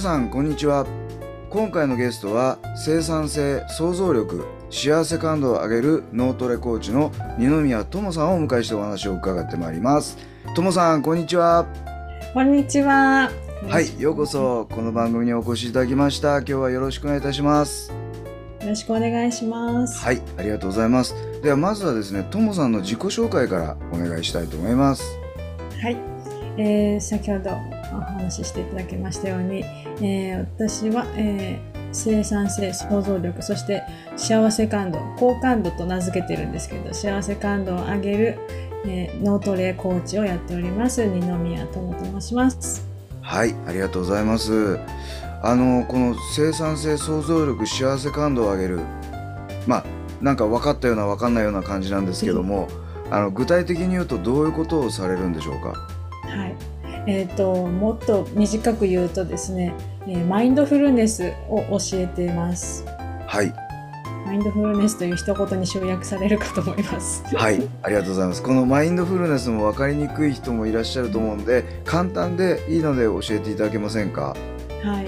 皆さんこんにちは今回のゲストは生産性創造力幸せ感度を上げる脳トレコーチの二宮智さんをお迎えしてお話を伺ってまいります智さんこんにちはこんにちは。はいようこ。そこの番組にお越しいただきました今日はよろしくお願いいたしますよろしくお願いします。はいありがとうございますではまずはですね智さんの自己紹介からお願いしたいと思いますはい。えー先ほどお話ししていただきましたように、えー私は、えー生産性、創造力、そして幸せ感度、好感度と名付けてるんですけど、幸せ感度を上げる、えー脳トレコーチをやっております、二宮智と申します。はい、ありがとうございます。あのこの生産性、創造力、幸せ感度を上げる、まあなんか分かったような分かんないような感じなんですけども、あの具体的に言うとどういうことをされるんでしょうか？はい。えっ、と、もっと短く言うとですね、えーマインドフルネスを教えています。はい、マインドフルネスという一言に集約されるかと思います。はい、ありがとうございます。このマインドフルネスも分かりにくい人もいらっしゃると思うんで、簡単でいいので教えていただけませんか？はい。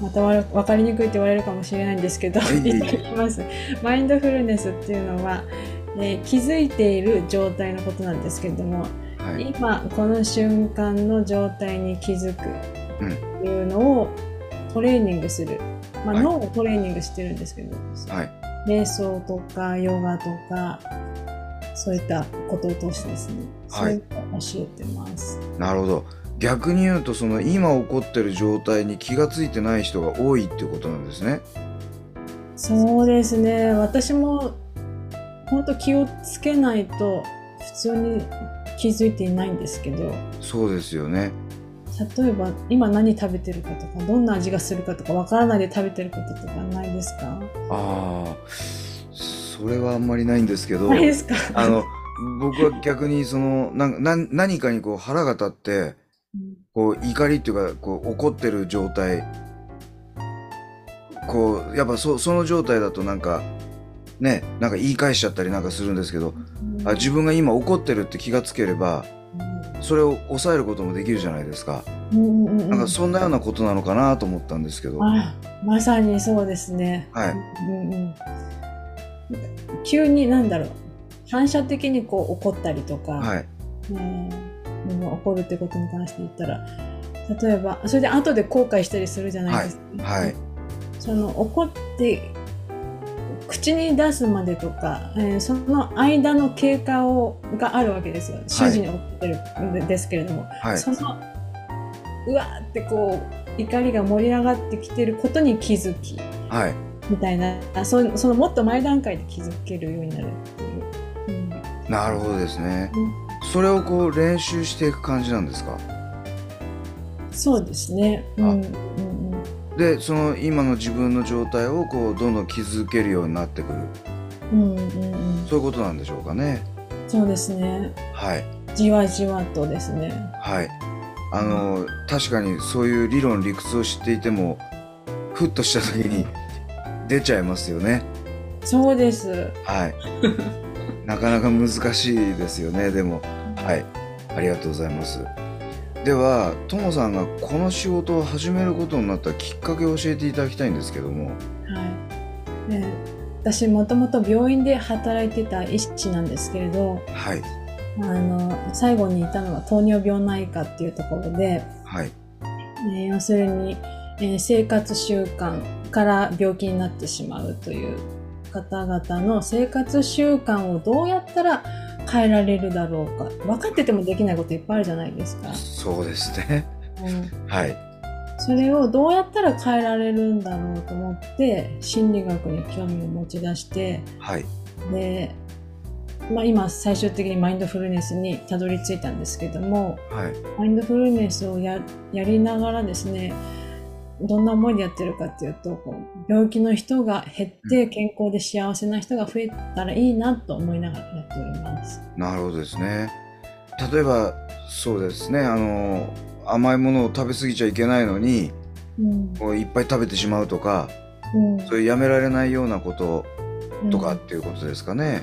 またわ分かりにくいって言われるかもしれないんですけど、いえいえ言ってきます。マインドフルネスっていうのは、えー気づいている状態のことなんですけれども、はい、今この瞬間の状態に気づくっていうのをトレーニングする。まあ、はい脳をトレーニングしてるんですけど、はい、瞑想とかヨガとか、そういったことを通してですね、はいそういうのを教えてます。なるほど。逆に言うとその今起こってる状態に気がついてない人が多いってことなんですね。そうですね私も本当気をつけないと普通に気づいていないんですけどそうですよね。例えば今何食べてるかとかどんな味がするかとかわからないで食べてることとかないですか？ああ、それはあんまりないんですけど、ないですか？あの、僕は逆にその、な、な、何かにこう腹が立って、うん。こう怒りっていうか、こう怒ってる状態、こう、やっぱそ、その状態だとなんか、ね、なんか言い返しちゃったりなんかするんですけど、あ自分が今怒ってるって気がつければ、それを抑えることもできるじゃないですか。うんうんうんうん。なんかそんなようなことなのかなと思ったんですけど。はあまさにそうですね、い。うんうん、急になんだろう。反射的にこう怒ったりとか、はい。う怒るってことに関して言ったら。例えばそれで後で後悔したりするじゃないですか、はい。その怒って口に出すまでとか、えーその間の経過をがあるわけですよ。瞬時に起こってるんですけれども、はい。そのうわーってこう怒りが盛り上がってきてることに気づき。はい。みたいな。あそそのもっと前段階で気づけるようになるっていう。うん。なるほどですね。う。それをこう練習していく感じなんですか？そうですね。うんうんでその今の自分の状態をこうどんどん気づけるようになってくる。うんうんうん。そういうことなんでしょうかね。そうですね。はい。じわじわとですね。はい。あの確かにそういう理論理屈を知っていてもふっとした時に出ちゃいますよね。そうです。はい。なかなか難しいですよね。でもはい。ありがとうございますではともさんがこの仕事を始めることになったきっかけを教えていただきたいんですけども。はい。ね、私もともと病院で働いてた医師なんですけれど、はい。あの最後にいたのは糖尿病内科っていうところで、はい。えー要するに、えー生活習慣から病気になってしまうという方々の生活習慣をどうやったら変えられるだろうか。分かっててもできないこといっぱいあるじゃないですか。そうですね。うん。はい。そそれをどうやったら変えられるんだろうと思って心理学に興味を持ち出してはい。で、まあ、今最終的にマインドフルネスにたどり着いたんですけどもはい。マインドフルネスをややりながらですねどんな思いでやってるかっていうとこう病気の人が減って健康で幸せな人が増えたらいいなと思いながらやっております。なるほどですね。例えばそうですね。あの甘いものを食べ過ぎちゃいけないのにうん。こういっぱい食べてしまうとかうん。そういうやめられないようなこととかうん。っていうことですかね、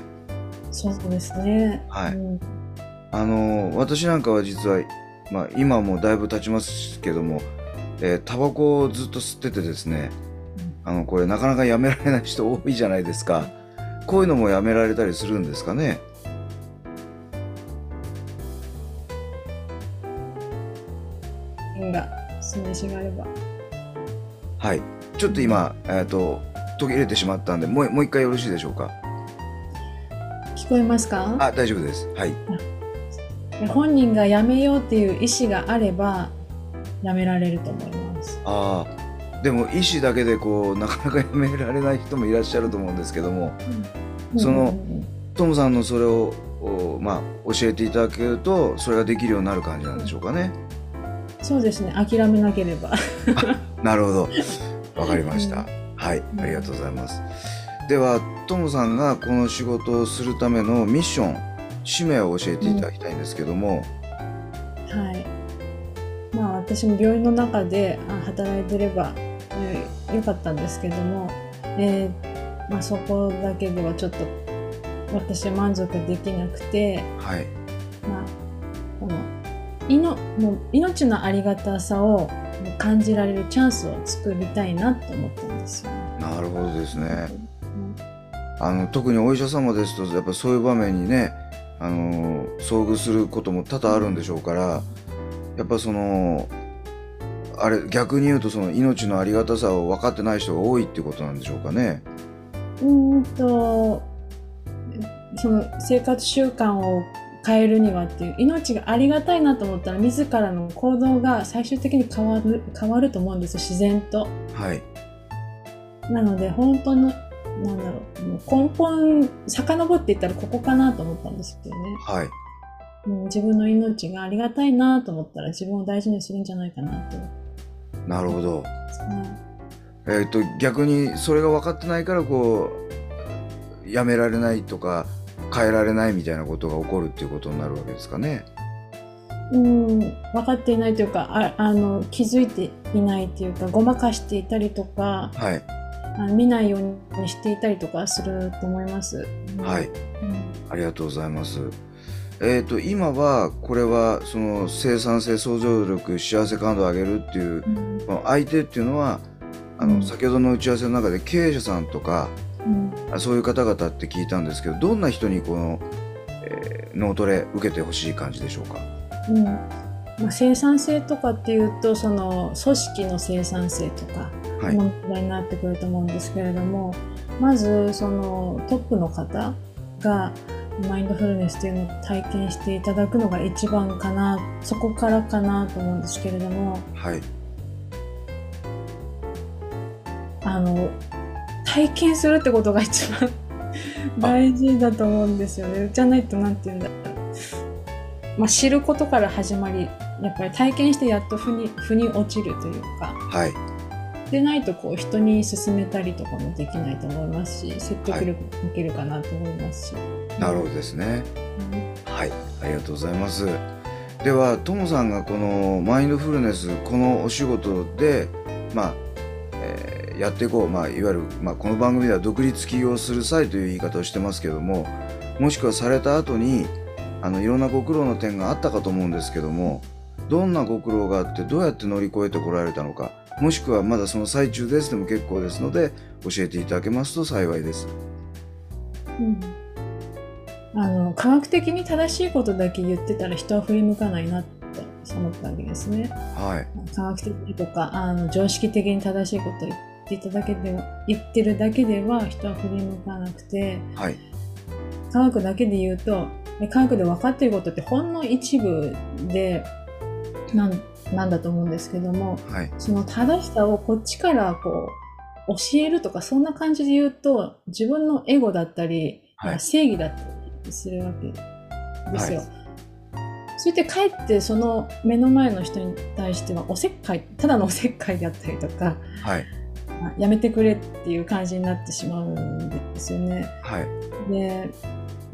そうですね。はい。うん。あの私なんかは実は、まあ、今はもうだいぶ経ちますけども、えータバコをずっと吸っててですねあのこれなかなかやめられない人多いじゃないですか。こういうのもやめられたりするんですかね。が示しがあれば。はい。ちょっと今、えー、と途切れてしまったんでもうもう一回よろしいでしょうか？聞こえますか？あ大丈夫です。はい。本人がやめようっていう意思があればやめられると思います。ああでも医師だけでこうなかなかやめられない人もいらっしゃると思うんですけども。そのうん。トムさんのそれをおまあ、教えていただけるとそれができるようになる感じなんでしょうかね。そうですね。諦めなければ。なるほど。わかりました、うん。はい。ありがとうございます。ではトムさんがこの仕事をするためのミッション使命を教えていただきたいんですけども、はい。まあ私も病院の中であ働いてれば、えーよかったんですけども、えーまあ、そこだけではちょっと私は満足できなくて、はい。まあ、このいのもう命のありがたさを感じられるチャンスを作りたいなと思ったんですよね。なるほどですね。うん。あの特にお医者様ですとやっぱそういう場面にねあの遭遇することも多々あるんでしょうからやっぱそのあれ逆に言うとその命のありがたさを分かってない人が多いっていうことなんでしょうかね。うーんとその生活習慣を変えるにはっていう命がありがたいなと思ったら自らの行動が最終的に変わる変わると思うんですよ自然と。はいなので本当のなんだろうもう根本遡っていったらここかなと思ったんですけどね。はいもう自分の命がありがたいなと思ったら自分を大事にするんじゃないかなとなるほど。えー、と逆にそれが分かってないからこうやめられないとか変えられないみたいなことが起こるっていうことになるわけですかね。うん、分かっていないというかああの気づいていないっていうかごまかしていたりとかはいあの見ないようにしていたりとかすると思います。はいうんありがとうございます。えー、と今はこれはその生産性想像力幸せ感度を上げるっていううん。相手っていうのはあの、うん。先ほどの打ち合わせの中で経営者さんとかうん。あそういう方々って聞いたんですけどどんな人にこの、えー脳トレ受けてほしい感じでしょうか？うん。まあ、生産性とかっていうとその組織の生産性とかはい。問題になってくると思うんですけれども、まずそのトップの方がマインドフルネスというのを体験していただくのが一番かなそこからかなと思うんですけれども。はい。あの体験するってことが一番大事だと思うんですよね。じゃないと何て言うんだろう、まあ、知ることから始まりやっぱり体験してやっと腑に腑に落ちるというか。はいでないとこう人に勧めたりとかもできないと思いますし説得力もいけるかなと思いますし、なるほどですね。うんはい、ありがとうございます。では、ともさんがこのマインドフルネス、このお仕事で、まあ、えーやっていこう、まあ、いわゆる、まあ、この番組では独立起業する際という言い方をしてますけども、もしくはされた後に、あの、いろんなご苦労の点があったかと思うんですけども、どんなご苦労があって、どうやって乗り越えてこられたのか、もしくはまだその最中ですでも結構ですので、教えていただけますと幸いです。うんあの科学的に正しいことだけ言ってたら人は振り向かないなって思ったわけですね。はい、科学的にとかあの常識的に正しいことを言っていただけでは言ってるだけでは人は振り向かなくてはい、科学だけで言うと科学で分かっていることってほんの一部でなんなんだと思うんですけどもはい。その正しさをこっちからこう教えるとかそんな感じで言うと自分のエゴだったり、はい。まあ正義だったりするわけですよ。それでかえってその目の前の人に対してはおせっかいただのおせっかいであったりとか、はい。まあやめてくれっていう感じになってしまうんですよね。はい。で、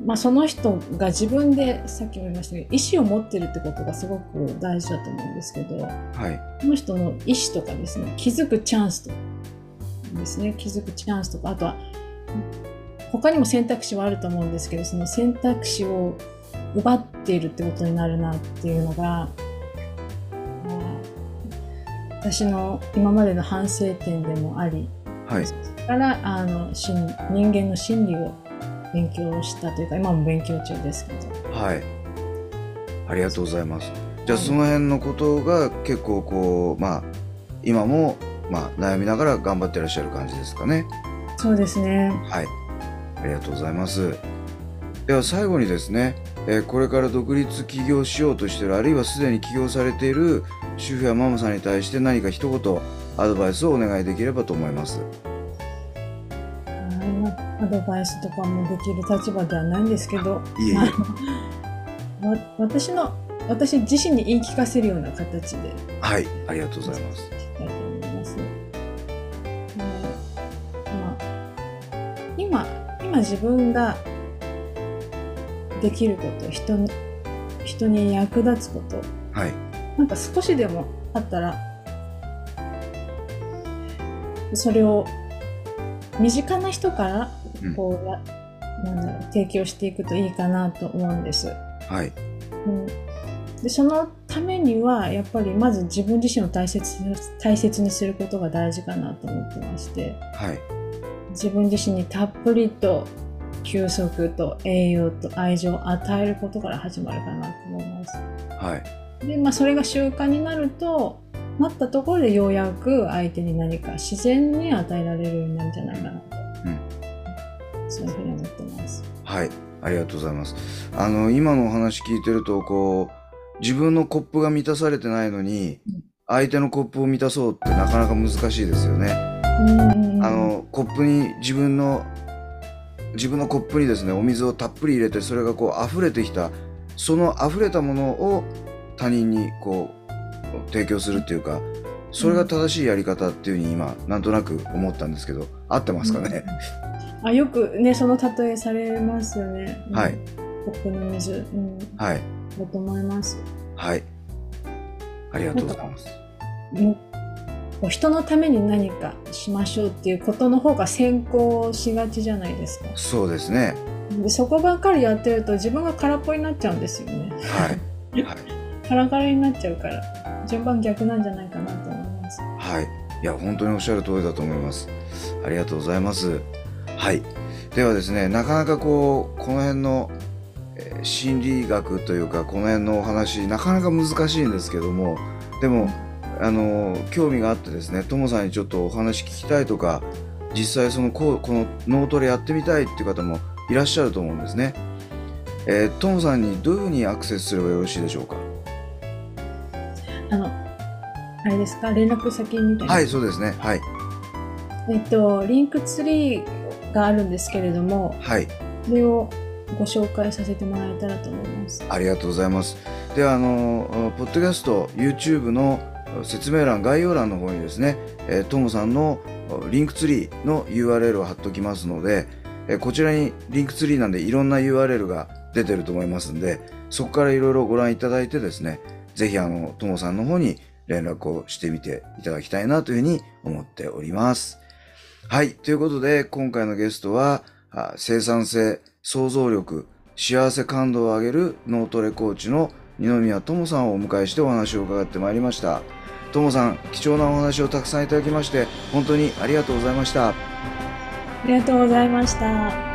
まあ、その人が自分でさっきも言いましたけど意思を持ってるってことがすごく大事だと思うんですけどはい。その人の意思とかですね気づくチャンスとかですね気づくチャンスとかあとは他にも選択肢はあると思うんですけどその選択肢を奪っているってことになるなっていうのが、まあ私の今までの反省点でもありはい。それからあの心人間の心理を勉強したというか今も勉強中ですけど。はい。ありがとうございます。じゃあはいその辺のことが結構こうまあ今もまあ悩みながら頑張ってらっしゃる感じですかね。そうですね。はい。ありがとうございます。では最後にですね、えーこれから独立起業しようとしているあるいはすでに起業されている主婦やママさんに対して何か一言アドバイスをお願いできればと思いますアドバイスとかもできる立場ではないんですけど。いえいえ。私の私自身に言い聞かせるような形で。はいありがとうございます。したいと思います。でまあ、今今自分ができること人に人に役立つこと。はい。なんか少しでもあったらそれを身近な人からうん。こうや、なんだろう提供していくといいかなと思うんです。はい。うん。でそのためにはやっぱりまず自分自身を大切に大切にすることが大事かなと思ってまして。はい。自分自身にたっぷりと休息と栄養と愛情を与えることから始まるかなと思います。はい。でまあそれが習慣になるとなったところでようやく相手に何か自然に与えられるようになるんじゃないかなと、そういうふうに思ってます。はい。ありがとうございます。あの今のお話聞いてるとこう自分のコップが満たされてないのにうん相手のコップを満たそうってなかなか難しいですよね。うん。あのコップに自分の自分のコップにですねお水をたっぷり入れてそれがこう溢れてきたその溢れたものを他人にこう提供するっていうかそれが正しいやり方っていうふうに今なんとなく思ったんですけど合ってますかね、あよくねその例えされますよね。うん。はい。コップの水、うん、だはい。と思います。はい。ありがとうございます。もう人のために何かしましょうっていうことの方が先行しがちじゃないですか。そうですね。でそこばっかりやってると自分が空っぽになっちゃうんですよね。はい。はい。カラカラになっちゃうから順番逆なんじゃないかなと思います。はい。いや、本当におっしゃる通りだと思います。ありがとうございます。はい。ではですね、なかなかこう、この辺の、えー心理学というか、この辺のお話、なかなか難しいんですけども、でも、あの、興味があってですね、ともさんにちょっとお話聞きたいとか、実際その、こうこの脳トレやってみたいっていう方もいらっしゃると思うんですね。えー、ともさんにどういうふうにアクセスすればよろしいでしょうか？あのあれですか？連絡先みたいな。はい、そうですね。はい。えっとリンクツリーがあるんですけれども、はい。それをご紹介させてもらえたらと思います。ありがとうございます。では、あの、ポッドキャスト、YouTube の説明欄、概要欄の方にですね、えー、ともさんのリンクツリーの URL を貼っておきますので、えーこちらにリンクツリーなんでいろんな URL が出てると思いますんで、そこからいろいろご覧いただいてですね、ぜひあの、ともさんの方に連絡をしてみていただきたいなというふうに思っております。はい。ということで、今回のゲストは、生産性、想像力、幸せ感度を上げる脳トレコーチの二宮智さんをお迎えしてお話を伺ってまいりました。智さん、貴重なお話をたくさんいただきまして、本当にありがとうございました。ありがとうございました。